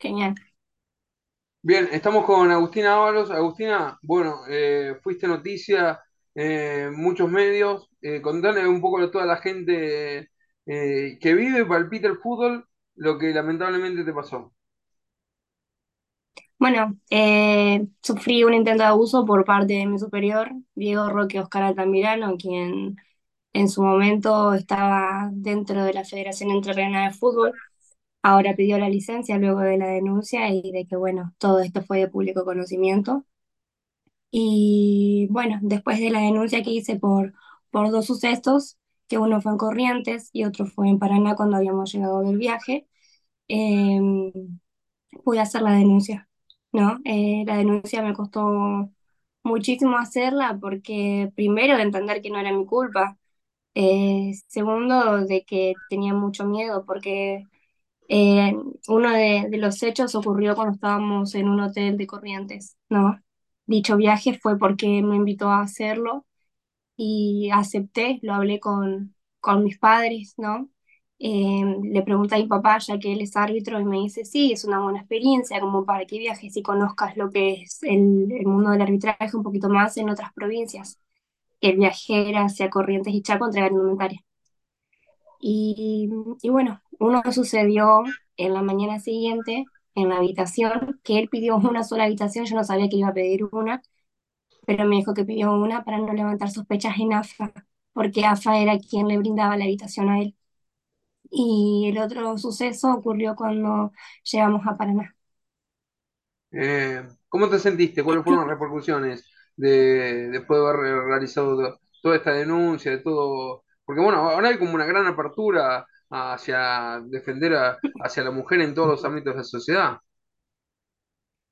Genial. Bien, estamos con Agustina Ábalos. Agustina, bueno, eh, fuiste noticia en muchos medios. Eh, contale un poco a toda la gente eh, que vive y palpita el fútbol lo que lamentablemente te pasó. Bueno, eh, sufrí un intento de abuso por parte de mi superior, Diego Roque Oscar Altamirano, quien en su momento estaba dentro de la Federación Entrerriana de Fútbol. Ahora pidió la licencia luego de la denuncia y de que, bueno, todo esto fue de público conocimiento. Y bueno, después de la denuncia que hice por, por dos sucesos, que uno fue en Corrientes y otro fue en Paraná cuando habíamos llegado del viaje, eh, pude hacer la denuncia, ¿no? Eh, la denuncia me costó muchísimo hacerla porque primero de entender que no era mi culpa, eh, segundo de que tenía mucho miedo porque eh, uno de, los hechos ocurrió cuando estábamos en un hotel de Corrientes, ¿no? Dicho viaje fue porque me invitó a hacerlo y acepté, lo hablé con, con mis padres, ¿no? Eh, le pregunté a mi papá, ya que él es árbitro, y me dice, sí, es una buena experiencia, como para que viajes y conozcas lo que es el, mundo del arbitraje un poquito más en otras provincias, que el viaje era hacia Corrientes y Chaco entregar indumentaria. Y, y bueno, uno sucedió en la mañana siguiente en la habitación, que él pidió una sola habitación, yo no sabía que iba a pedir una, pero me dijo que pidió una para no levantar sospechas en AFA, porque AFA era quien le brindaba la habitación a él. Y el otro suceso ocurrió cuando llegamos a Paraná. Eh, ¿cómo te sentiste? ¿Cuáles fueron las repercusiones de, después de haber realizado to- toda esta denuncia, de todo? Porque bueno, ahora hay como una gran apertura hacia defender a- hacia la mujer en todos los ámbitos de la sociedad.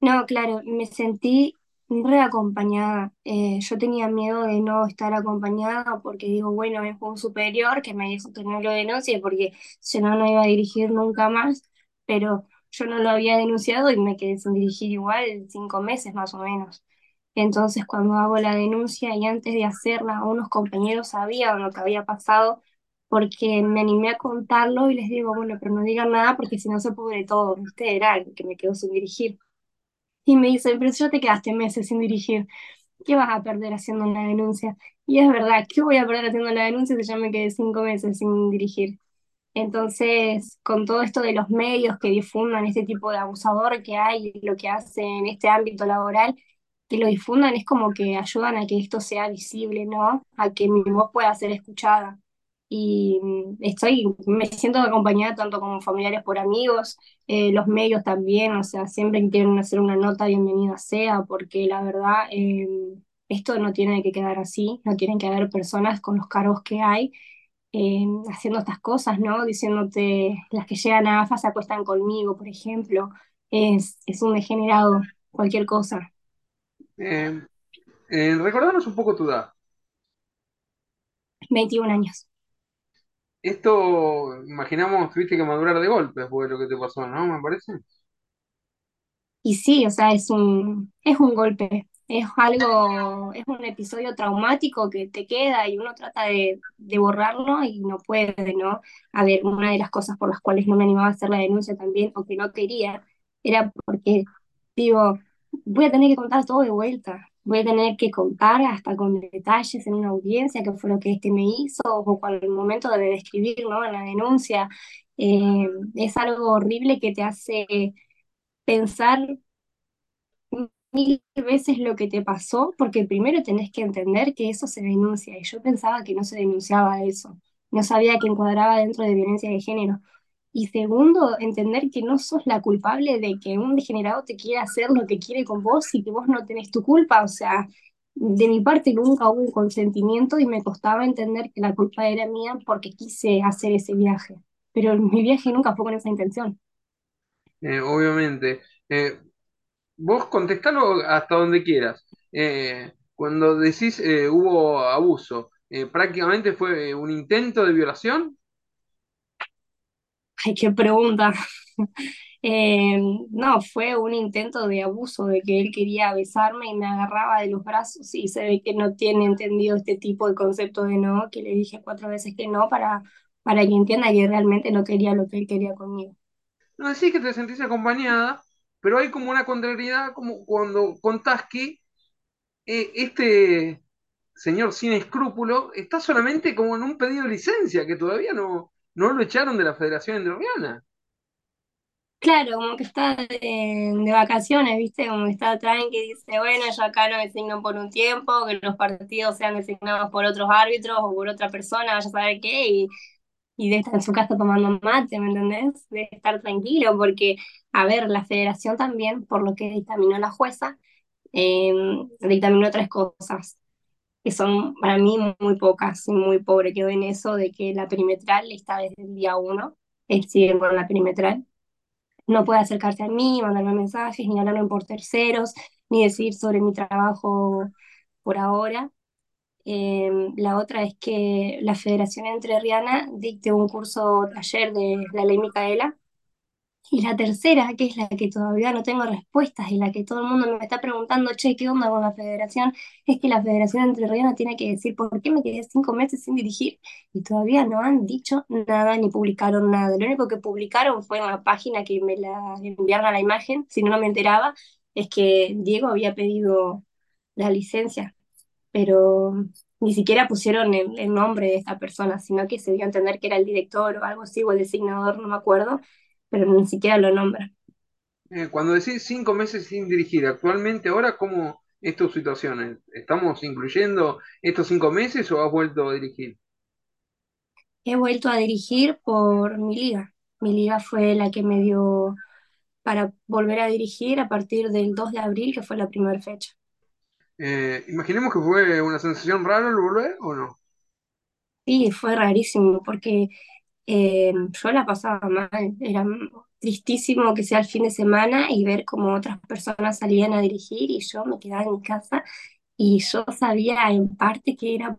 No, claro, me sentí reacompañada. Eh, yo tenía miedo de no estar acompañada porque digo, bueno, es un superior que me dijo que no lo denuncie porque si no, no iba a dirigir nunca más, pero yo no lo había denunciado y me quedé sin dirigir igual cinco meses más o menos. Entonces, cuando hago la denuncia y antes de hacerla, unos compañeros sabían lo que había pasado porque me animé a contarlo y les digo, bueno, pero no digan nada porque si no se pudre todo, ¿viste? Era el que me quedó sin dirigir. Y me dice, pero si ya te quedaste meses sin dirigir, ¿qué vas a perder haciendo una denuncia? Y es verdad, ¿qué voy a perder haciendo la denuncia si ya me quedé cinco meses sin dirigir? Entonces, con todo esto de los medios que difundan este tipo de abusador que hay, lo que hace en este ámbito laboral, que lo difundan es como que ayudan a que esto sea visible, ¿no? A que mi voz pueda ser escuchada. Y mm, estoy, me siento acompañada tanto como familiares por amigos, eh, los medios también, o sea, siempre que quieren hacer una nota, bienvenida sea, porque la verdad, eh, esto no tiene que quedar así, no tienen que haber personas con los cargos que hay eh, haciendo estas cosas, ¿no? Diciéndote, las que llegan a AFA se acuestan conmigo, por ejemplo, es, es un degenerado, cualquier cosa. Eh, eh, recordanos un poco tu edad. 21 años. Esto, imaginamos, tuviste que madurar de golpe después de lo que te pasó, ¿no? Me parece. Y sí, o sea, es un, es un golpe, es algo, es un episodio traumático que te queda y uno trata de, de borrarlo y no puede, ¿no? A ver, una de las cosas por las cuales no me animaba a hacer la denuncia también, o que no quería, era porque, digo, voy a tener que contar todo de vuelta, voy a tener que contar hasta con detalles en una audiencia, qué fue lo que este me hizo, o con el momento de describir. En la denuncia. Eh, es algo horrible que te hace pensar mil veces lo que te pasó, porque primero tenés que entender que eso se denuncia, y yo pensaba que no se denunciaba eso, no sabía que encuadraba dentro de violencia de género. Y segundo, entender que no sos la culpable de que un degenerado te quiera hacer lo que quiere con vos y que vos no tenés tu culpa. O sea, de mi parte nunca hubo un consentimiento y me costaba entender que la culpa era mía porque quise hacer ese viaje. Pero mi viaje nunca fue con esa intención. Eh, obviamente. Eh, vos contestalo hasta donde quieras. Eh, cuando decís hubo abuso, prácticamente fue un intento de violación. Qué pregunta. Eh, no, fue un intento de abuso, de que él quería besarme y me agarraba de los brazos y se ve que no tiene entendido este tipo de concepto de no, que le dije cuatro veces que no para, para que entienda que realmente no quería lo que él quería conmigo. no decís que te sentís acompañada, pero hay como una contrariedad, como cuando contás que eh, este señor sin escrúpulo está solamente como en un pedido de licencia, que todavía no, no lo echaron de la Federación Entrerriana. Claro, como que está de, de vacaciones, ¿viste? Como que está tranqui, dice, bueno, yo acá no designo por un tiempo, que los partidos sean designados por otros árbitros o por otra persona, vaya a saber qué, y, y de estar en su casa tomando mate, ¿me entendés? De estar tranquilo, porque, a ver, la federación también, por lo que dictaminó la jueza, eh, dictaminó tres cosas, que son para mí muy pocas y muy pobre. Quedó en eso de que la perimetral está desde el día uno, es siguen con la perimetral no puede acercarse a mí, mandarme mensajes, ni hablarme por terceros, ni decir sobre mi trabajo por ahora. Eh, la otra es que la Federación Entrerriana dicte un curso taller de la ley Micaela y la tercera, que es la que todavía no tengo respuestas y la que todo el mundo me está preguntando, che, ¿qué onda con la federación? Es que la Federación Entrerriana tiene que decir por qué me quedé cinco meses sin dirigir y todavía no han dicho nada ni publicaron nada. Lo único que publicaron fue en la página que me la enviaron a la imagen, si no, no me enteraba, es que Diego había pedido la licencia, pero ni siquiera pusieron el, el nombre de esta persona, sino que se dio a entender que era el director o algo así, o el designador, no me acuerdo pero ni siquiera lo nombra. Eh, cuando decís cinco meses sin dirigir, actualmente ahora, ¿cómo es tu situación? ¿Estamos incluyendo estos cinco meses o has vuelto a dirigir? He vuelto a dirigir por mi liga. Mi liga fue la que me dio para volver a dirigir a partir del 2 de abril, que fue la primera fecha. Eh, imaginemos que fue una sensación rara el volver o no. Sí, fue rarísimo porque eh, yo la pasaba mal. Era tristísimo que sea el fin de semana y ver cómo otras personas salían a dirigir y yo me quedaba en mi casa y yo sabía en parte que era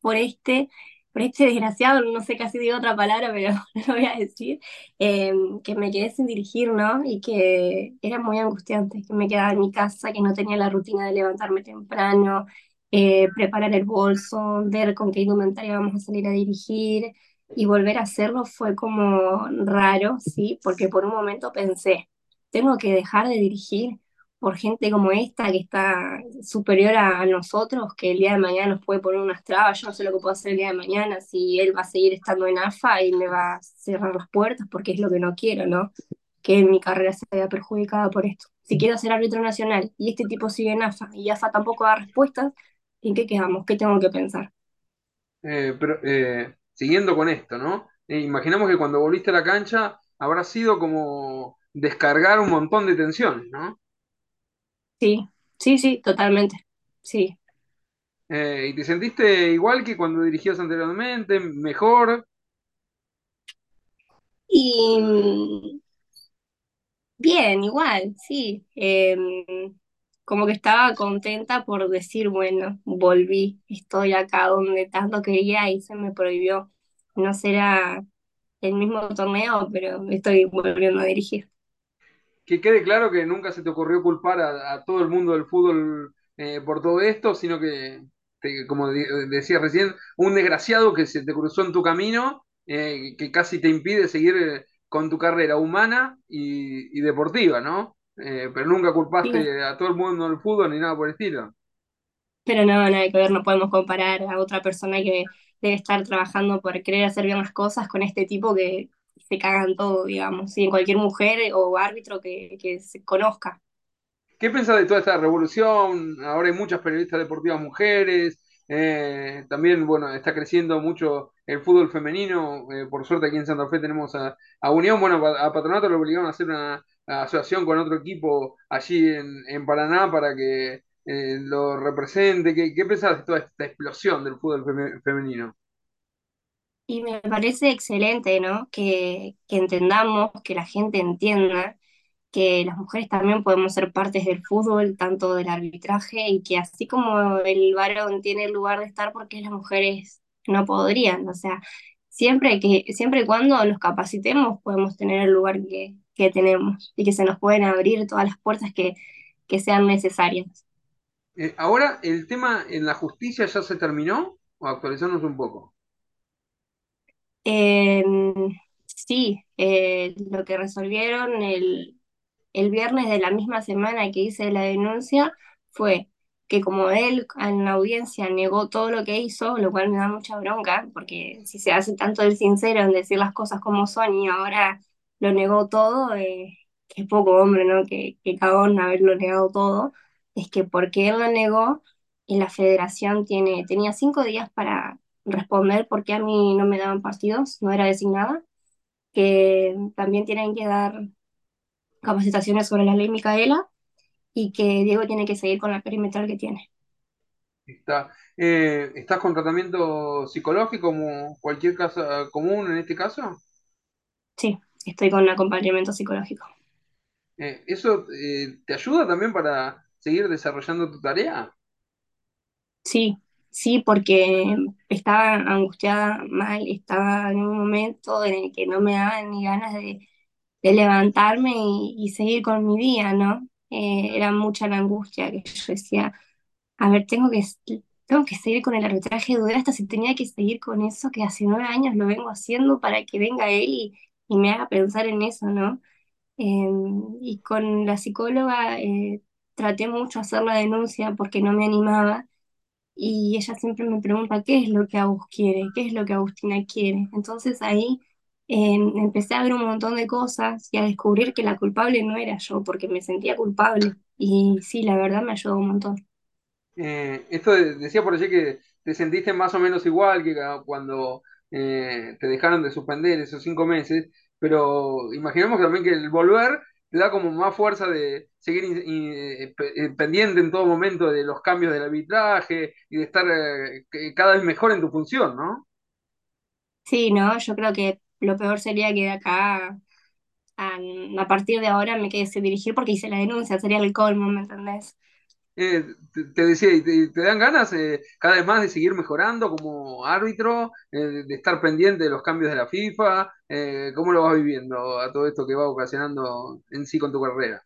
por este, por este desgraciado, no sé casi digo otra palabra, pero no lo voy a decir, eh, que me quedé sin dirigir, ¿no? Y que era muy angustiante, que me quedaba en mi casa, que no tenía la rutina de levantarme temprano, eh, preparar el bolso, ver con qué indumentaria vamos a salir a dirigir. Y volver a hacerlo fue como raro, sí, porque por un momento pensé, tengo que dejar de dirigir por gente como esta que está superior a, nosotros, que el día de mañana nos puede poner unas trabas, yo no sé lo que puedo hacer el día de mañana, si él va a seguir estando en AFA y me va a cerrar las puertas, porque es lo que no quiero, ¿no? Que mi carrera se vea perjudicada por esto. Si quiero ser árbitro nacional y este tipo sigue en AFA y AFA tampoco da respuestas, ¿en qué quedamos? ¿Qué tengo que pensar? Eh, pero eh, siguiendo con esto, ¿no? Eh, imaginamos que cuando volviste a la cancha habrá sido como descargar un montón de tensiones, ¿no? Sí, sí, sí, totalmente. Sí. Eh, ¿y te sentiste igual que cuando dirigías anteriormente, mejor? Y mm, bien, igual, sí. Em, como que estaba contenta por decir, bueno, volví, estoy acá donde tanto quería y se me prohibió. No será el mismo torneo, pero estoy volviendo a dirigir. que quede claro que nunca se te ocurrió culpar a, todo el mundo del fútbol eh, por todo esto, sino que, como de- decía recién, un desgraciado que se te cruzó en tu camino, eh, que casi te impide seguir eh, con tu carrera humana y deportiva, ¿no? Eh, pero nunca Sí, culpaste a todo el mundo del fútbol ni nada por el estilo. pero no, nada que ver, no podemos comparar a otra persona que debe estar trabajando por querer hacer bien las cosas con este tipo que se cagan todo, digamos, y en cualquier mujer o árbitro que, que se conozca. ¿Qué pensás de toda esta revolución? Ahora hay muchas periodistas deportivas mujeres, eh, también, bueno, está creciendo mucho el fútbol femenino, eh, por suerte aquí en Santa Fe tenemos a, a Unión, bueno, a, Patronato lo obligaron a hacer una, asociación con otro equipo allí en, en Paraná para que eh, lo represente. ¿Qué, qué pensás de toda esta explosión del fútbol feme- femenino? Y me parece excelente, ¿no? Que, que entendamos, que la gente entienda que las mujeres también podemos ser partes del fútbol, tanto del arbitraje, y que así como el varón tiene el lugar de estar, porque las mujeres no podrían. O sea, siempre que, siempre y cuando nos capacitemos, podemos tener el lugar que, que tenemos y que se nos pueden abrir todas las puertas que, que sean necesarias. Eh, ahora, ¿el tema en la justicia ya se terminó? ¿O actualizarnos un poco? Eh, Sí, eh, lo que resolvieron el, el viernes de la misma semana que hice la denuncia fue que como él en la audiencia negó todo lo que hizo, lo cual me da mucha bronca, porque si se hace tanto el sincero en decir las cosas como son y ahora lo negó todo, eh, qué poco hombre, ¿no? Que, que cagón haberlo negado todo, es que porque él lo negó y la federación tiene, tenía cinco días para responder por qué a mí no me daban partidos, no era designada. Que también tienen que dar capacitaciones sobre la ley Micaela y que Diego tiene que seguir con la perimetral que tiene. Está, eh, ¿estás con tratamiento psicológico como cualquier caso común en este caso? Sí, estoy con acompañamiento psicológico. Eh, ¿eso eh, te ayuda también para seguir desarrollando tu tarea? Sí, sí, porque estaba angustiada mal, estaba en un momento en el que no me daban ni ganas de, de levantarme y, seguir con mi día, ¿no? Eh, era mucha la angustia que yo decía, A ver, tengo que, tengo que seguir con el arbitraje de hasta si tenía que seguir con eso que hace nueve años lo vengo haciendo para que venga él y, me haga pensar en eso, ¿no? Eh, y con la psicóloga eh, traté mucho hacer la denuncia porque no me animaba y ella siempre me pregunta qué es lo que Agus quiere, qué es lo que Agustina quiere. Entonces ahí eh, empecé a ver un montón de cosas y a descubrir que la culpable no era yo porque me sentía culpable. Y sí, la verdad me ayudó un montón. Eh, esto de- decía por allí que te sentiste más o menos igual que cuando eh, te dejaron de suspender esos cinco meses, pero imaginemos también que el volver te da como más fuerza de seguir in- in- eh, pe- pendiente en todo momento de los cambios del arbitraje y de estar cada vez mejor en tu función, ¿no? Sí, no, yo creo que lo peor sería que de acá a, a partir de ahora me quede sin dirigir porque hice la denuncia, sería el colmo, ¿me entendés? Eh, te, te decía, y te, te dan ganas eh, cada vez más de seguir mejorando como árbitro, eh, de, estar pendiente de los cambios de la FIFA. Eh, ¿cómo lo vas viviendo a todo esto que va ocasionando en sí con tu carrera?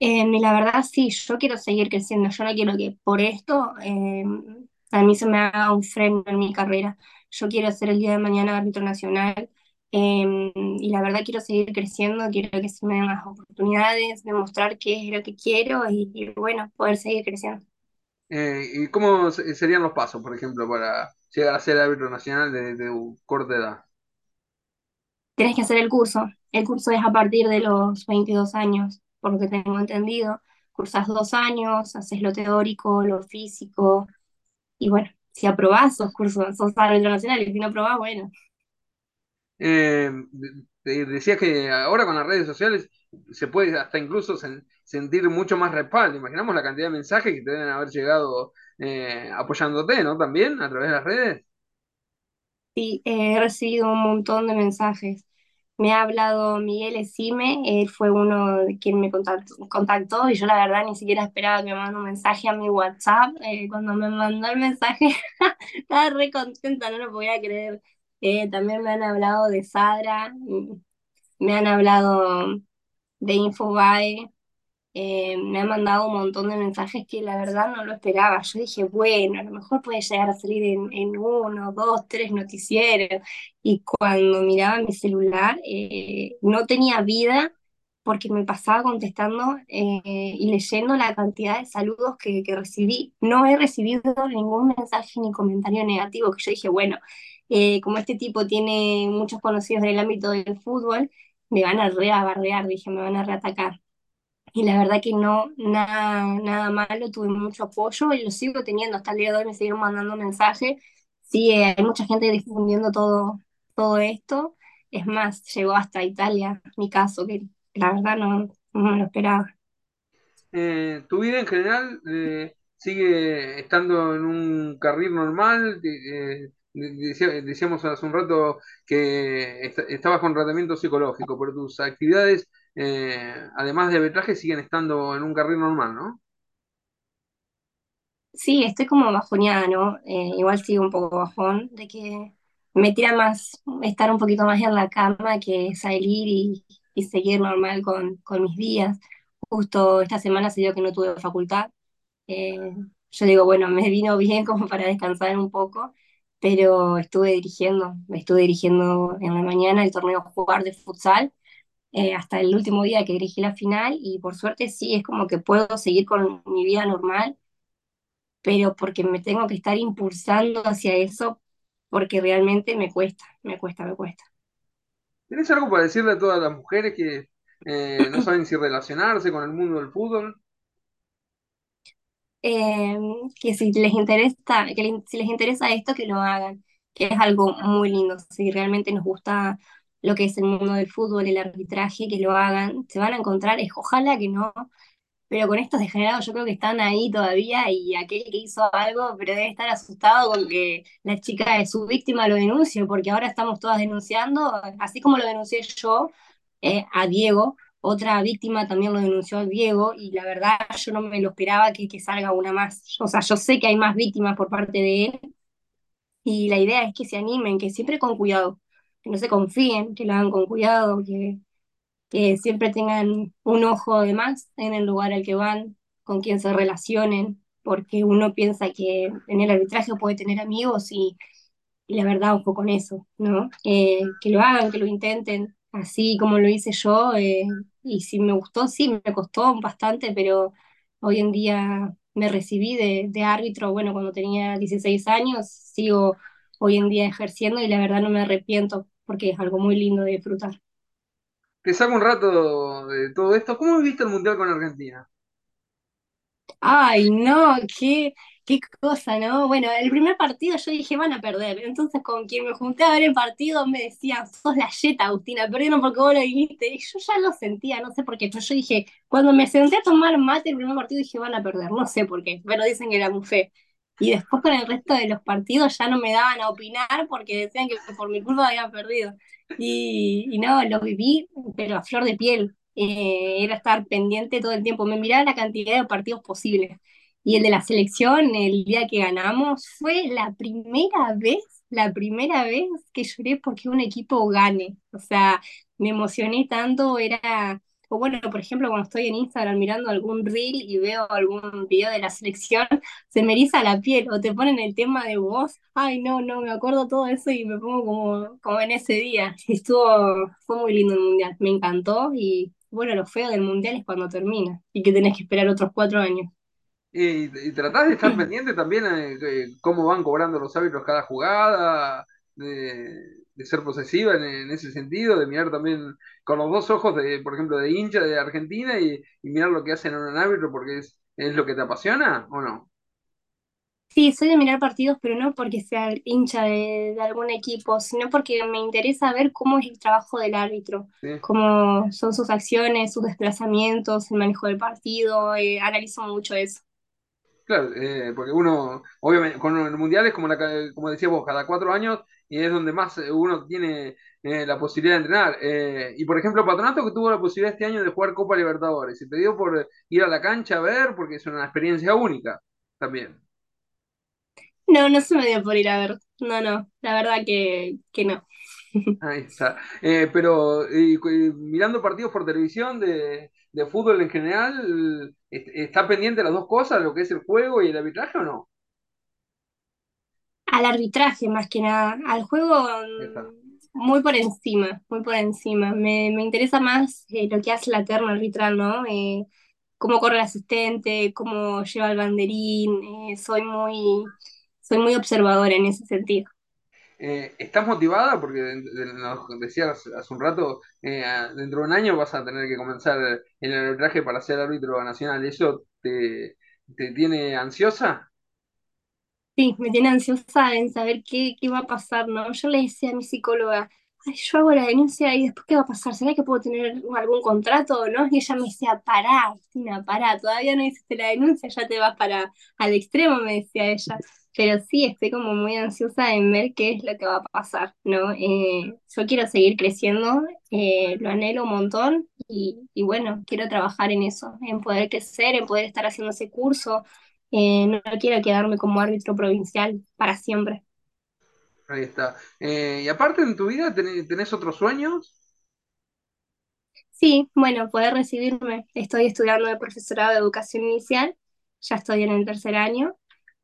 Eh, la verdad sí, yo quiero seguir creciendo, yo no quiero que por esto a mí se me haga un freno en mi carrera. Yo quiero ser el día de mañana árbitro nacional eh, y la verdad quiero seguir creciendo, quiero que se me den las oportunidades, demostrar qué es lo que quiero y, y bueno, poder seguir creciendo. Eh, ¿y cómo se- serían los pasos, por ejemplo, para llegar a ser árbitro nacional de, de corta edad? Tenés que hacer el curso. El curso es a partir de los 22 años, por lo que tengo entendido. Cursas dos años, haces lo teórico, lo físico, y bueno, si aprobás, sos curso, sos árbitro nacional, y si no aprobás, bueno. Eh, decías que ahora con las redes sociales se puede hasta incluso sen- sentir mucho más respaldo. Imaginamos la cantidad de mensajes que te deben haber llegado eh, apoyándote, ¿no? También a través de las redes. Sí, eh, he recibido un montón de mensajes. Me ha hablado Miguel Esime, él fue uno de quien me contactó, contactó y yo la verdad ni siquiera esperaba que me mande un mensaje a mi WhatsApp. Eh, cuando me mandó el mensaje estaba re contenta, no lo podía creer. Eh, también me han hablado de Sadra, mm, me han hablado de Infobae, eh, me han mandado un montón de mensajes que la verdad no lo esperaba. Yo dije, bueno, a lo mejor puede llegar a salir en, uno, dos, tres noticieros. Y cuando miraba mi celular, eh, no tenía vida porque me pasaba contestando eh, y leyendo la cantidad de saludos que, que recibí. No he recibido ningún mensaje ni comentario negativo, que yo dije, bueno, como este tipo tiene muchos conocidos en el ámbito del fútbol, me van a reabarrear, dije, me van a reatacar. Y la verdad que no, nada, nada malo, tuve mucho apoyo y lo sigo teniendo hasta el día de hoy, me siguen mandando mensajes. Sí, eh, hay mucha gente difundiendo todo, todo esto. Es más, llegó hasta Italia, mi caso, que la verdad no, no me lo esperaba. Eh, ¿tu vida en general eh, sigue estando en un carril normal? Decía- decíamos hace un rato que est- estabas con tratamiento psicológico, pero tus actividades, eh, además de arbitraje, siguen estando en un carril normal, ¿no? Sí, estoy como bajoneada, ¿no? Eh, igual sigo un poco bajón, de que me tira más estar un poquito más en la cama que salir y, y seguir normal con, con mis días. Justo esta semana se dio que no tuve facultad. Eh, yo digo, bueno, me vino bien como para descansar un poco, pero estuve dirigiendo, estuve dirigiendo en la mañana el torneo Jugar de futsal eh, hasta el último día que dirigí la final y por suerte sí, es como que puedo seguir con mi vida normal, pero porque me tengo que estar impulsando hacia eso, porque realmente me cuesta, me cuesta, me cuesta. ¿Tienes algo para decirle a todas las mujeres que eh, no saben si relacionarse con el mundo del fútbol? Eh, que si les interesa, que si les interesa esto, que lo hagan, que es algo muy lindo. Si realmente nos gusta lo que es el mundo del fútbol, el arbitraje, que lo hagan. Se van a encontrar, es, ojalá que no, pero con estos degenerados yo creo que están ahí todavía y aquel que hizo algo, pero debe estar asustado con que la chica de su víctima lo denuncie, porque ahora estamos todas denunciando, así como lo denuncié yo eh, a Diego, otra víctima también lo denunció a Diego y la verdad yo no me lo esperaba que, que salga una más. O sea, yo sé que hay más víctimas por parte de él y la idea es que se animen, que siempre con cuidado, que no se confíen, que lo hagan con cuidado, que siempre tengan un ojo de más en el lugar al que van, con quien se relacionen, porque uno piensa que en el arbitraje puede tener amigos y, la verdad, ojo con eso, ¿no? Que lo hagan, que lo intenten, así como lo hice yo, eh, y si me gustó, sí, me costó bastante, pero hoy en día me recibí de, de árbitro, bueno, cuando tenía 16 años, sigo hoy en día ejerciendo y la verdad no me arrepiento porque es algo muy lindo de disfrutar. Te saco un rato de todo esto. ¿Cómo viste el Mundial con Argentina? Ay, no, qué, qué cosa, ¿no? Bueno, el primer partido yo dije, van a perder. Entonces, con quien me junté a ver el partido me decían, sos la yeta, Agustina, perdieron porque vos lo dijiste. Y yo ya lo sentía, no sé por qué. Pero yo dije, cuando me senté a tomar mate el primer partido, dije, van a perder, no sé por qué, pero dicen que era muy fe. Y después con el resto de los partidos ya no me daban a opinar porque decían que por mi culpa habían perdido. Y, y no, lo viví, pero a flor de piel. Eh, era estar pendiente todo el tiempo. Me miraba la cantidad de partidos posibles. Y el de la selección, el día que ganamos, fue la primera vez, la primera vez que lloré porque un equipo gane. O sea, me emocioné tanto, era, bueno, por ejemplo, cuando estoy en Instagram mirando algún reel y veo algún video de la selección, se me eriza la piel o te ponen el tema de voz. Ay, no, no, me acuerdo todo eso y me pongo como, como en ese día. Estuvo, fue muy lindo el mundial, me encantó y bueno, lo feo del mundial es cuando termina y que tenés que esperar otros cuatro años. Y, y tratás de estar pendiente también de cómo van cobrando los árbitros cada jugada, de ser posesiva en, en, ese sentido, de mirar también con los dos ojos, de, por ejemplo, de hincha de Argentina y, y mirar lo que hacen en un árbitro porque es, es lo que te apasiona o no. Sí, soy de mirar partidos, pero no porque sea hincha de, de algún equipo, sino porque me interesa ver cómo es el trabajo del árbitro, ¿sí? cómo son sus acciones, sus desplazamientos, el manejo del partido, eh, analizo mucho eso. Claro, eh, porque uno, obviamente, con el mundial es como, la, como decía vos, cada cuatro años y es donde más uno tiene eh, la posibilidad de entrenar. Eh, y por ejemplo, Patronato que tuvo la posibilidad este año de jugar Copa Libertadores, se te dio por ir a la cancha a ver, porque es una experiencia única también. No, no se me dio por ir a ver, no, no, la verdad que, que no. Ahí está. Eh, pero y, y mirando partidos por televisión de, de fútbol en general, ¿está pendiente de las dos cosas, lo que es el juego y el arbitraje o no? Al arbitraje más que nada, al juego mm, muy por encima, muy por encima. Me, me interesa más eh, lo que hace la terna arbitral, ¿no? Eh, cómo corre el asistente, cómo lleva el banderín, eh, soy muy, soy muy observadora en ese sentido. ¿estás motivada? Porque nos decías hace un rato, dentro de un año vas a tener que comenzar el arbitraje para ser árbitro nacional. ¿Eso te, te tiene ansiosa? Sí, me tiene ansiosa en saber qué, qué va a pasar, ¿no? Yo le decía a mi psicóloga, ay, yo hago la denuncia y después qué va a pasar, ¿será que puedo tener algún contrato o no? Y ella me decía, pará, Agustina, pará, todavía no hiciste la denuncia, ya te vas para al extremo, me decía ella. Pero sí, estoy como muy ansiosa en ver qué es lo que va a pasar, ¿no? Eh, yo quiero seguir creciendo, eh, lo anhelo un montón y, y bueno, quiero trabajar en eso, en poder crecer, en poder estar haciendo ese curso eh, no quiero quedarme como árbitro provincial para siempre. Ahí está. Eh, y aparte en tu vida, ¿tenés, tenés otros sueños? Sí, bueno, poder recibirme. Estoy estudiando de profesorado de educación inicial, ya estoy en el tercer año,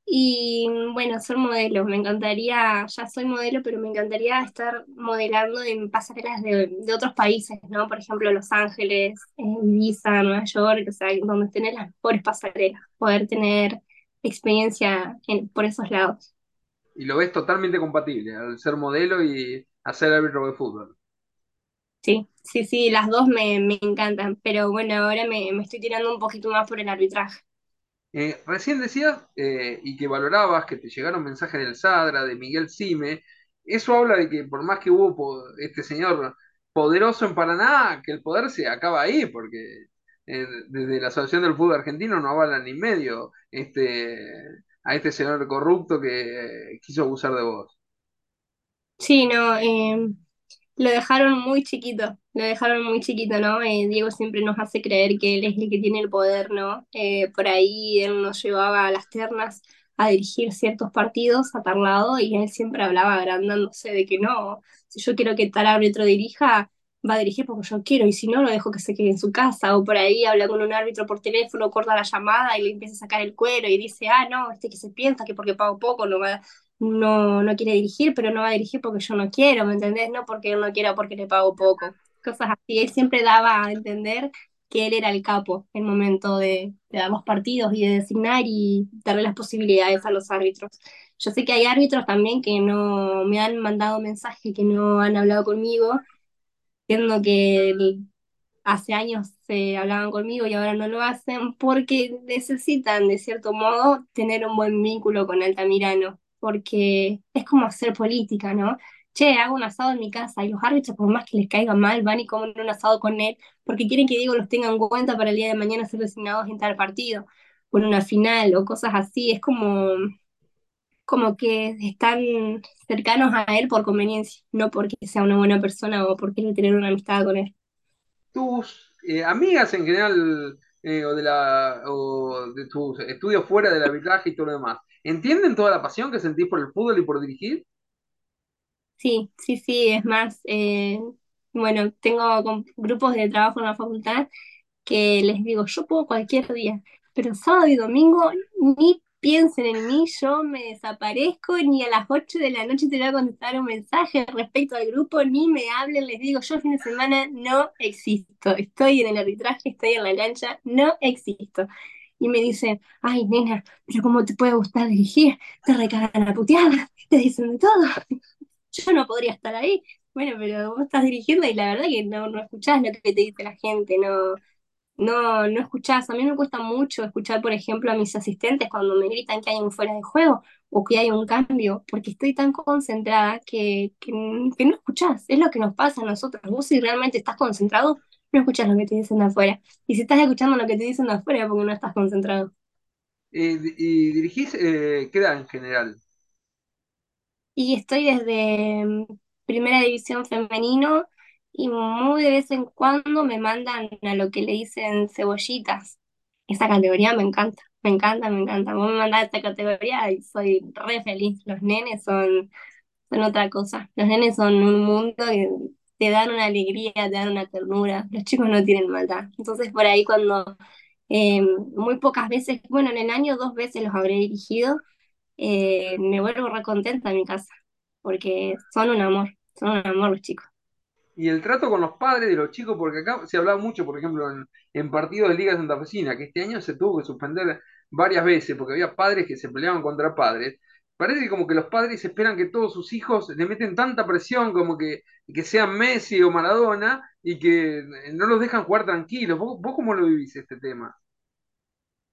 Y bueno, ser modelo, me encantaría, ya soy modelo, pero me encantaría estar modelando en pasarelas de, de otros países, ¿no? Por ejemplo, Los Ángeles, Ibiza, Nueva York, o sea, donde tener las mejores pasarelas, poder tener experiencia en- por esos lados. Y lo ves totalmente compatible, al ser modelo y hacer árbitro de fútbol. Sí, sí, sí, las dos me, me encantan, pero bueno, ahora me, me estoy tirando un poquito más por el arbitraje. Eh, recién decías eh, y que valorabas que te llegaron mensajes del Sadra, de Miguel Sime. Eso habla de que por más que hubo este señor poderoso en Paraná, que el poder se acaba ahí, porque eh, desde la Asociación del Fútbol Argentino no avalan ni medio este, a este señor corrupto que quiso abusar de vos. Sí, no, eh, Lo dejaron muy chiquito, lo dejaron muy chiquito, ¿no? Eh, Diego siempre nos hace creer que él es el que tiene el poder, ¿no? Eh, por ahí él nos llevaba a las ternas a dirigir ciertos partidos a tal lado y él siempre hablaba agrandándose de que no, si yo quiero que tal árbitro dirija, va a dirigir porque yo quiero y si no, lo dejo que se quede en su casa o por ahí habla con un árbitro por teléfono, corta la llamada y le empieza a sacar el cuero y dice, ah, no, este que se piensa que porque pago poco no va no, no quiere dirigir, pero no va a dirigir porque yo no quiero, ¿me entendés? No porque él no quiera, porque le pago poco. Cosas así. Él siempre daba a entender que él era el capo en el momento de, de dar los partidos y de designar y darle las posibilidades a los árbitros. Yo sé que hay árbitros también que no me han mandado mensajes, que no han hablado conmigo, viendo que hace años se hablaban conmigo y ahora no lo hacen porque necesitan, de cierto modo, tener un buen vínculo con Altamirano, porque es como hacer política, ¿no? Che, hago un asado en mi casa y los árbitros, por más que les caiga mal, van y comen un asado con él porque quieren que Diego los tenga en cuenta para el día de mañana ser designados en tal partido, o en una final, o cosas así. Es como, como que están cercanos a él por conveniencia, no porque sea una buena persona o porque tener una amistad con él. tus eh, amigas en general eh, o de la o de tus estudios fuera del arbitraje y todo lo demás, ¿entienden toda la pasión que sentís por el fútbol y por dirigir? Sí, sí, sí, es más, eh, bueno, tengo grupos de trabajo en la facultad que les digo, yo puedo cualquier día, pero sábado y domingo ni piensen en mí, yo me desaparezco, ni a las 8 de la noche te voy a contestar un mensaje respecto al grupo, ni me hablen, les digo, yo fin de semana no existo, estoy en el arbitraje, estoy en la lancha, no existo. Y me dicen, ay, nena, pero ¿cómo te puede gustar dirigir? Te recagan a puteada, te dicen de todo yo no podría estar ahí. Bueno, pero vos estás dirigiendo y la verdad que no, no escuchás lo que te dice la gente, no, no, no escuchás. A mí me cuesta mucho escuchar, por ejemplo, a mis asistentes cuando me gritan que hay un fuera de juego o que hay un cambio, porque estoy tan concentrada que, que, que no escuchás. Es lo que nos pasa a nosotros. Vos si realmente estás concentrado, no escuchás lo que te dicen de afuera. Y si estás escuchando lo que te dicen de afuera, porque no estás concentrado. Eh, ¿y dirigís eh, qué edad en general? Y estoy desde mm, Primera División Femenino y muy de vez en cuando me mandan a lo que le dicen cebollitas. Esa categoría me encanta, me encanta, me encanta. Vos me mandás esta categoría y soy re feliz. Los nenes son, son otra cosa. Los nenes son un mundo que te dan una alegría, te dan una ternura. Los chicos no tienen maldad. Entonces por ahí cuando eh, muy pocas veces, bueno, en el año dos veces los habré dirigido eh, me vuelvo re contenta en mi casa, porque son un amor, son un amor los chicos. Y el trato con los padres de los chicos, porque acá se hablaba mucho, por ejemplo, en, partidos de Liga Santafesina, que este año se tuvo que suspender varias veces porque había padres que se peleaban contra padres. Parece como que los padres esperan que todos sus hijos le meten tanta presión como que, que sean Messi o Maradona y que no los dejan jugar tranquilos. ¿Vos, vos cómo lo vivís este tema?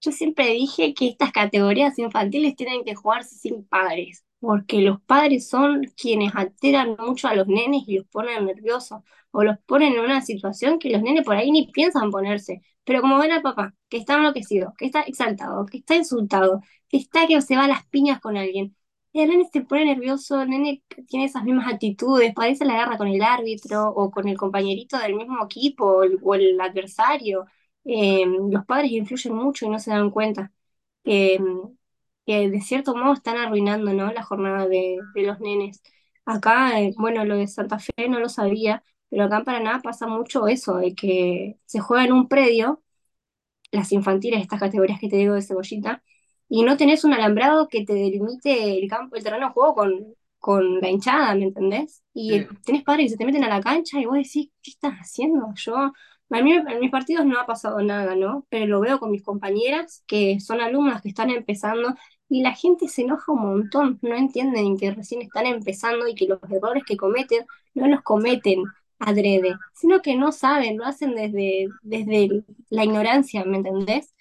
Yo siempre dije que estas categorías infantiles tienen que jugarse sin padres, porque los padres son quienes alteran mucho a los nenes y los ponen nerviosos, o los ponen en una situación que los nenes por ahí ni piensan ponerse. Pero como ven al papá, que está enloquecido, que está exaltado, que está insultado, que está que se va a las piñas con alguien, el nene se pone nervioso, el nene tiene esas mismas actitudes, parece la guerra con el árbitro o con el compañerito del mismo equipo o el, o el adversario eh, los padres influyen mucho y no se dan cuenta que, que de cierto modo están arruinando, ¿no? la jornada de, de los nenes. Acá, eh, bueno, lo de Santa Fe no lo sabía, pero acá en Paraná pasa mucho eso, de que se juega en un predio, las infantiles, estas categorías que te digo de cebollita, y no tenés un alambrado que te delimite el campo, el terreno de juego con, con la hinchada, ¿me entendés? Y Sí, tenés padres que se te meten a la cancha y vos decís, ¿qué estás haciendo? Yo, a mí en mis partidos no ha pasado nada, ¿no? Pero lo veo con mis compañeras que son alumnas que están empezando y la gente se enoja un montón, no entienden que recién están empezando y que los errores que cometen no los cometen adrede, sino que no saben, lo hacen desde, desde la ignorancia, ¿me entendés?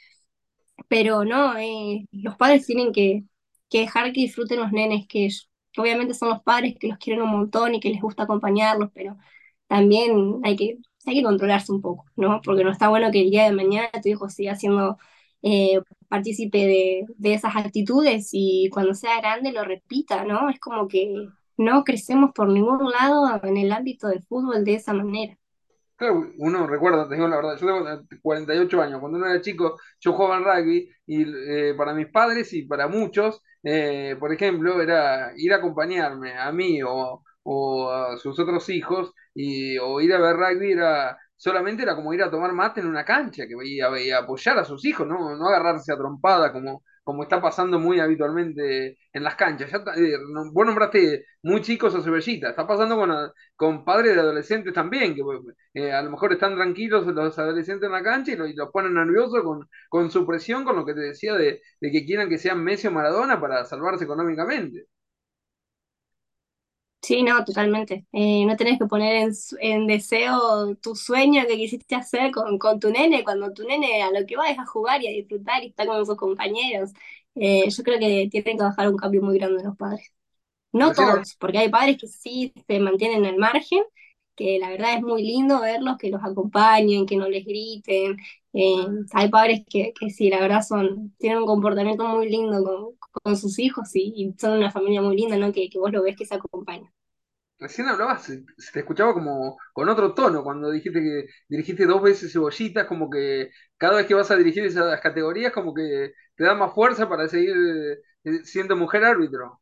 Pero no, eh, los padres tienen que, que dejar que disfruten los nenes, que, obviamente son los padres que los quieren un montón y que les gusta acompañarlos, pero también hay que, hay que controlarse un poco, ¿no? Porque no está bueno que el día de mañana tu hijo siga siendo eh, partícipe de, de esas actitudes y cuando sea grande lo repita, ¿no? Es como que no crecemos por ningún lado en el ámbito del fútbol de esa manera. Claro, uno recuerda, te digo la verdad, yo tengo 48 años, cuando uno era chico yo jugaba al rugby y eh, para mis padres y para muchos, eh, por ejemplo, era ir a acompañarme a mí o, o a sus otros hijos y, o ir a ver rugby era solamente era como ir a tomar mate en una cancha que, y, a, apoyar a sus hijos, no, no agarrarse a trompada como, como está pasando muy habitualmente en las canchas. Ya, eh, vos nombraste muy chicos a Cebollita, está pasando con, con padres de adolescentes también, que eh, a lo mejor están tranquilos los adolescentes en la cancha y los ponen nerviosos con, con su presión, con lo que te decía de, de que quieran que sean Messi o Maradona para salvarse económicamente. Sí, no, totalmente. Eh, no tenés que poner en, en deseo tu sueño que quisiste hacer con, con tu nene, cuando tu nene a lo que va es a jugar y a disfrutar y está con sus compañeros. Eh, yo creo que tienen que bajar un cambio muy grande los padres. No todos, porque hay padres que sí se mantienen al margen, que la verdad es muy lindo verlos, que los acompañen, que no les griten. Eh, hay padres que, que sí, la verdad son, tienen un comportamiento muy lindo con, con sus hijos y, y son una familia muy linda, ¿no? Que, que vos lo ves que se acompañan. Recién hablabas, se, te escuchaba como con otro tono cuando dijiste que dirigiste dos veces cebollitas, como que cada vez que vas a dirigir esas categorías, como que te da más fuerza para seguir eh, siendo mujer árbitro.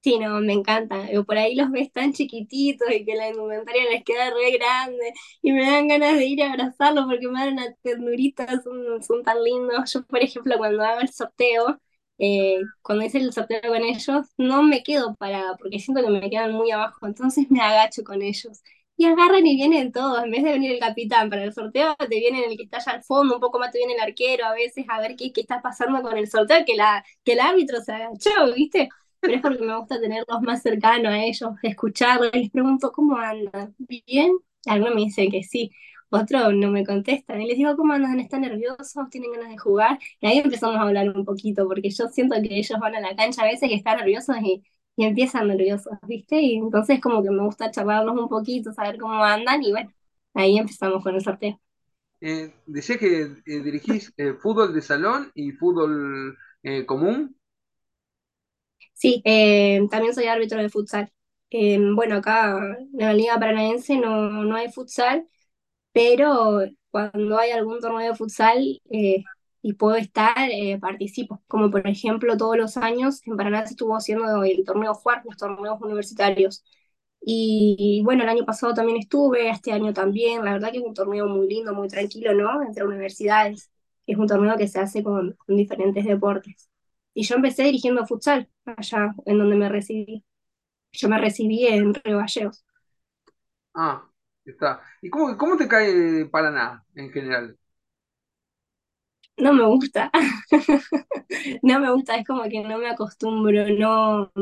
Sí, no, me encanta. Por ahí los ves tan chiquititos y que la indumentaria les queda re grande y me dan ganas de ir a abrazarlos porque me dan una ternurita, son, son tan lindos. Yo, por ejemplo, cuando hago el sorteo, eh, cuando hice el sorteo con ellos, no me quedo parada porque siento que me quedan muy abajo, entonces me agacho con ellos. Y agarran y vienen todos, en vez de venir el capitán para el sorteo, te vienen el que está allá al fondo, un poco más te viene el arquero a veces a ver qué, qué está pasando con el sorteo, que, la, que el árbitro se agachó, ¿viste? pero es porque me gusta tenerlos más cercanos a ellos, escucharlos, les pregunto cómo andan, ¿bien? Algunos me dicen que sí, otros no me contestan, y les digo cómo andan, están nerviosos, tienen ganas de jugar, y ahí empezamos a hablar un poquito, porque yo siento que ellos van a la cancha a veces y están nerviosos y, y empiezan nerviosos, ¿viste? Y entonces como que me gusta charlarlos un poquito, saber cómo andan, y bueno, ahí empezamos con el sorteo. Eh, que eh, dirigís eh, fútbol de salón y fútbol eh, común. Sí, eh, también soy árbitro de futsal. Bueno, acá en la Liga Paranaense no, no hay futsal, pero cuando hay algún torneo de futsal eh, y puedo estar, eh, participo. Como por ejemplo, todos los años en Paraná se estuvo haciendo el torneo FUAR, los torneos universitarios. Y, bueno, el año pasado también estuve, este año también. La verdad que es un torneo muy lindo, muy tranquilo, ¿no? Entre universidades. Es un torneo que se hace con, con diferentes deportes. Y yo empecé dirigiendo futsal allá en donde me recibí. Yo me recibí en Río Gallegos. Ah, está. ¿Y cómo, cómo te cae Paraná en general? No me gusta. No me gusta, es como que no me acostumbro, no.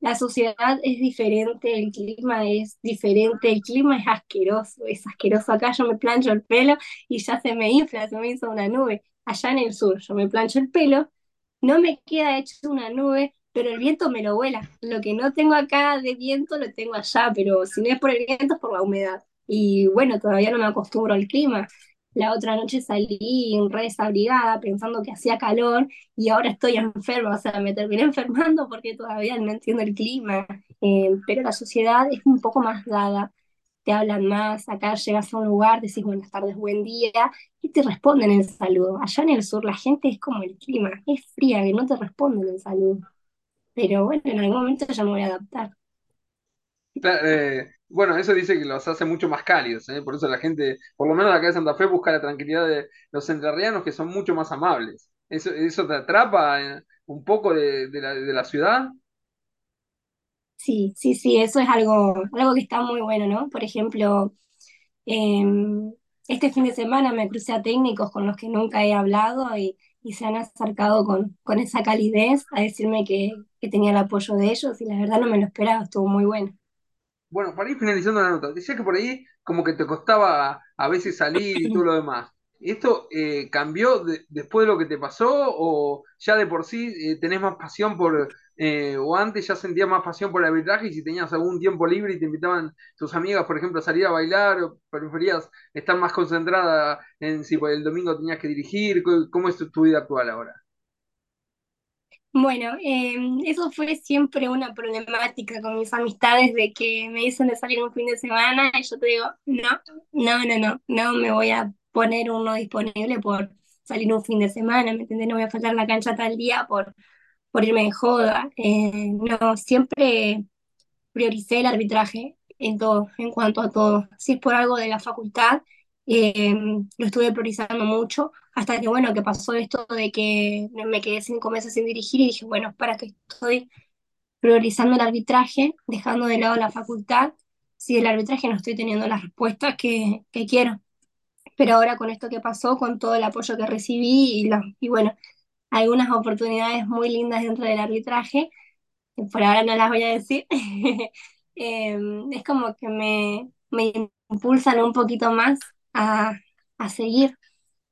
La sociedad es diferente, el clima es diferente, el clima es asqueroso, es asqueroso. Acá yo me plancho el pelo y ya se me infla, se me hizo una nube. Allá en el sur yo me plancho el pelo, no me queda hecho una nube, pero el viento me lo vuela. Lo que no tengo acá de viento lo tengo allá, pero si no es por el viento es por la humedad. Y bueno, todavía no me acostumbro al clima. La otra noche salí re desabrigada pensando que hacía calor y ahora estoy enferma, o sea, me terminé enfermando porque todavía no entiendo el clima, eh, pero la sociedad es un poco más dada, te hablan más, acá llegas a un lugar, decís buenas tardes, buen día, y te responden el saludo. Allá en el sur la gente es como el clima, es fría, que no te responden el saludo, pero bueno, en algún momento ya me voy a adaptar. Eh, bueno, eso dice que los hace mucho más cálidos, ¿eh? Por eso la gente, por lo menos acá de Santa Fe, busca la tranquilidad de los entrerrianos que son mucho más amables. ¿Eso, eso te atrapa eh, un poco de, la, ciudad? Sí, sí, sí, eso es algo, algo que está muy bueno, ¿no? Por ejemplo, em, este fin de semana me crucé a técnicos con los que nunca he hablado y, se han acercado con, con esa calidez a decirme que tenía el apoyo de ellos y la verdad no me lo esperaba, estuvo muy bueno. Bueno, para ir finalizando la nota, decía que por ahí como que te costaba a veces salir y todo lo demás. ¿Esto eh, cambió de- después de lo que te pasó o ya de por sí eh, tenés más pasión por, eh, o antes ya sentías más pasión por el arbitraje y si tenías algún tiempo libre y te invitaban tus amigas, por ejemplo, a salir a bailar o preferías estar más concentrada en si el domingo tenías que dirigir? ¿Cómo es tu vida actual ahora? Bueno, eh, eso fue siempre una problemática con mis amistades de que me dicen de salir un fin de semana y yo te digo, no, no, no, no, no me voy a poner uno disponible por salir un fin de semana, ¿me entiendes? No voy a faltar la cancha tal día por, por irme de joda. Eh, no, siempre prioricé el arbitraje en todo, en cuanto a todo. Si es por algo de la facultad, eh, lo estuve priorizando mucho, hasta que, bueno, que pasó esto de que me quedé cinco meses sin dirigir y dije, bueno, para que estoy priorizando el arbitraje, dejando de lado la facultad, si el arbitraje no estoy teniendo las respuestas que, quiero. Pero ahora con esto que pasó, con todo el apoyo que recibí y, la, y bueno, algunas oportunidades muy lindas dentro del arbitraje, por ahora no las voy a decir, eh, es como que me, me impulsan un poquito más a, a seguir.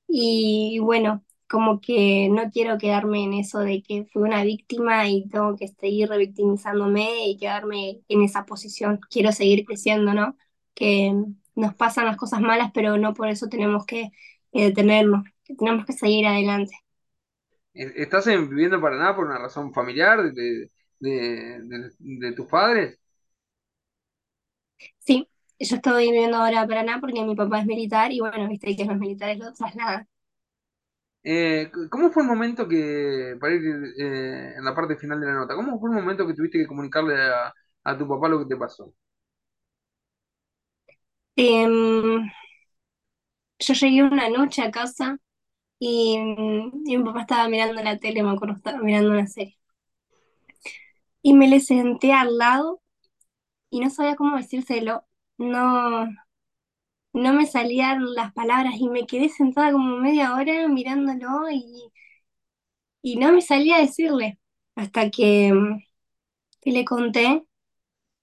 Y bueno, como que no quiero quedarme en eso de que fui una víctima y tengo que seguir revictimizándome y quedarme en esa posición. Quiero seguir creciendo, ¿no? Que nos pasan las cosas malas, pero no por eso tenemos que eh, detenernos, que tenemos que seguir adelante. ¿E- ¿Estás en- viviendo en Paraná por una razón familiar de, de, de- de tus padres? Sí, yo estoy viviendo ahora a Paraná porque mi papá es militar y bueno, viste que los militares lo trasladan. Eh, ¿cómo fue el momento que, para ir eh, en la parte final de la nota, cómo fue el momento que tuviste que comunicarle a, a tu papá lo que te pasó? Em, yo llegué una noche a casa y, y mi papá estaba mirando la tele, me acuerdo, estaba mirando una serie. Y me le senté al lado y no sabía cómo decírselo. No, no me salían las palabras y me quedé sentada como media hora mirándolo y, y no me salía a decirle. Hasta que, le conté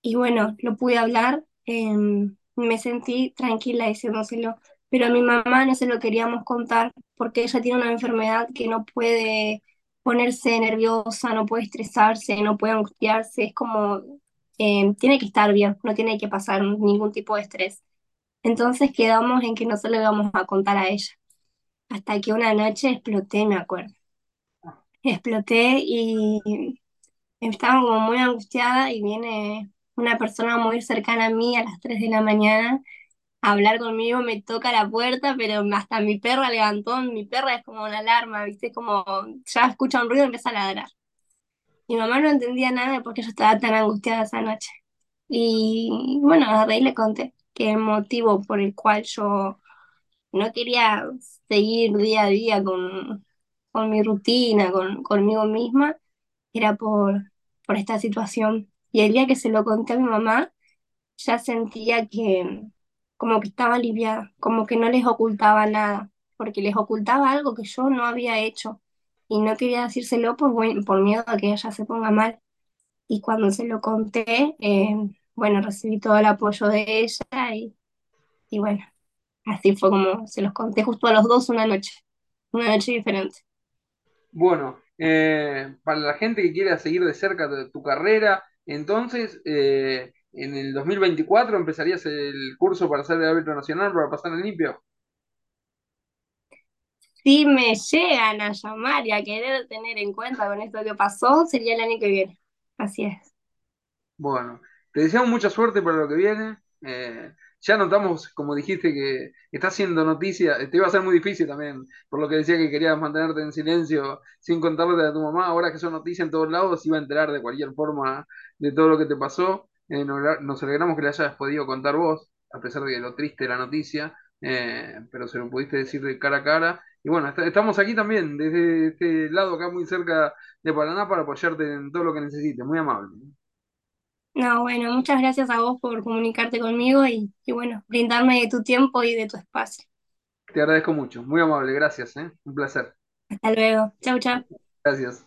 y bueno, lo pude hablar. em, me sentí tranquila diciéndoselo. Pero a mi mamá no se lo queríamos contar porque ella tiene una enfermedad que no puede ponerse nerviosa, no puede estresarse, no puede angustiarse. Es como, em, tiene que estar bien, no tiene que pasar ningún tipo de estrés. Entonces quedamos en que no se lo íbamos a contar a ella. Hasta que una noche exploté, me acuerdo. Exploté y estaba como muy angustiada y viene una persona muy cercana a mí a las 3 de la mañana a hablar conmigo, me toca la puerta, pero hasta mi perra levantó, mi perra es como una alarma, ¿viste? Como ya escucha un ruido y empieza a ladrar. Mi mamá no entendía nada de por qué yo estaba tan angustiada esa noche. Y bueno, a raíz le conté que el motivo por el cual yo no quería seguir día a día con, con mi rutina, con, conmigo misma, era por, por esta situación. Y el día que se lo conté a mi mamá, ya sentía que como que estaba aliviada, como que no les ocultaba nada, porque les ocultaba algo que yo no había hecho. Y no quería decírselo por, por miedo a que ella se ponga mal. Y cuando se lo conté, eh, bueno, recibí todo el apoyo de ella y, y bueno. Así fue como se los conté justo a los dos una noche, una noche diferente. Bueno, eh, para la gente que quiera seguir de cerca de tu carrera, entonces eh, en el 2024 empezarías el curso para ser árbitro nacional para pasar en limpio. Si me llegan a llamar y a querer tener en cuenta con esto que pasó, sería el año que viene. Así es. Bueno, te deseamos mucha suerte para lo que viene. Eh, ya notamos, como dijiste, que está haciendo noticia. Te iba a ser muy difícil también, por lo que decía que querías mantenerte en silencio sin contarle a tu mamá. Ahora que son noticias en todos lados, iba a enterar de cualquier forma de todo lo que te pasó. Eh, nos alegramos que le hayas podido contar vos, a pesar de lo triste de la noticia. Eh, pero se lo pudiste decir de cara a cara. Y bueno, est- estamos aquí también, desde este lado acá muy cerca de Paraná, para apoyarte en todo lo que necesites. Muy amable. No, bueno, muchas gracias a vos por comunicarte conmigo y, y bueno, brindarme de tu tiempo y de tu espacio. Te agradezco mucho. Muy amable, gracias, ¿eh? Un placer. Hasta luego. Chau, chau. Gracias.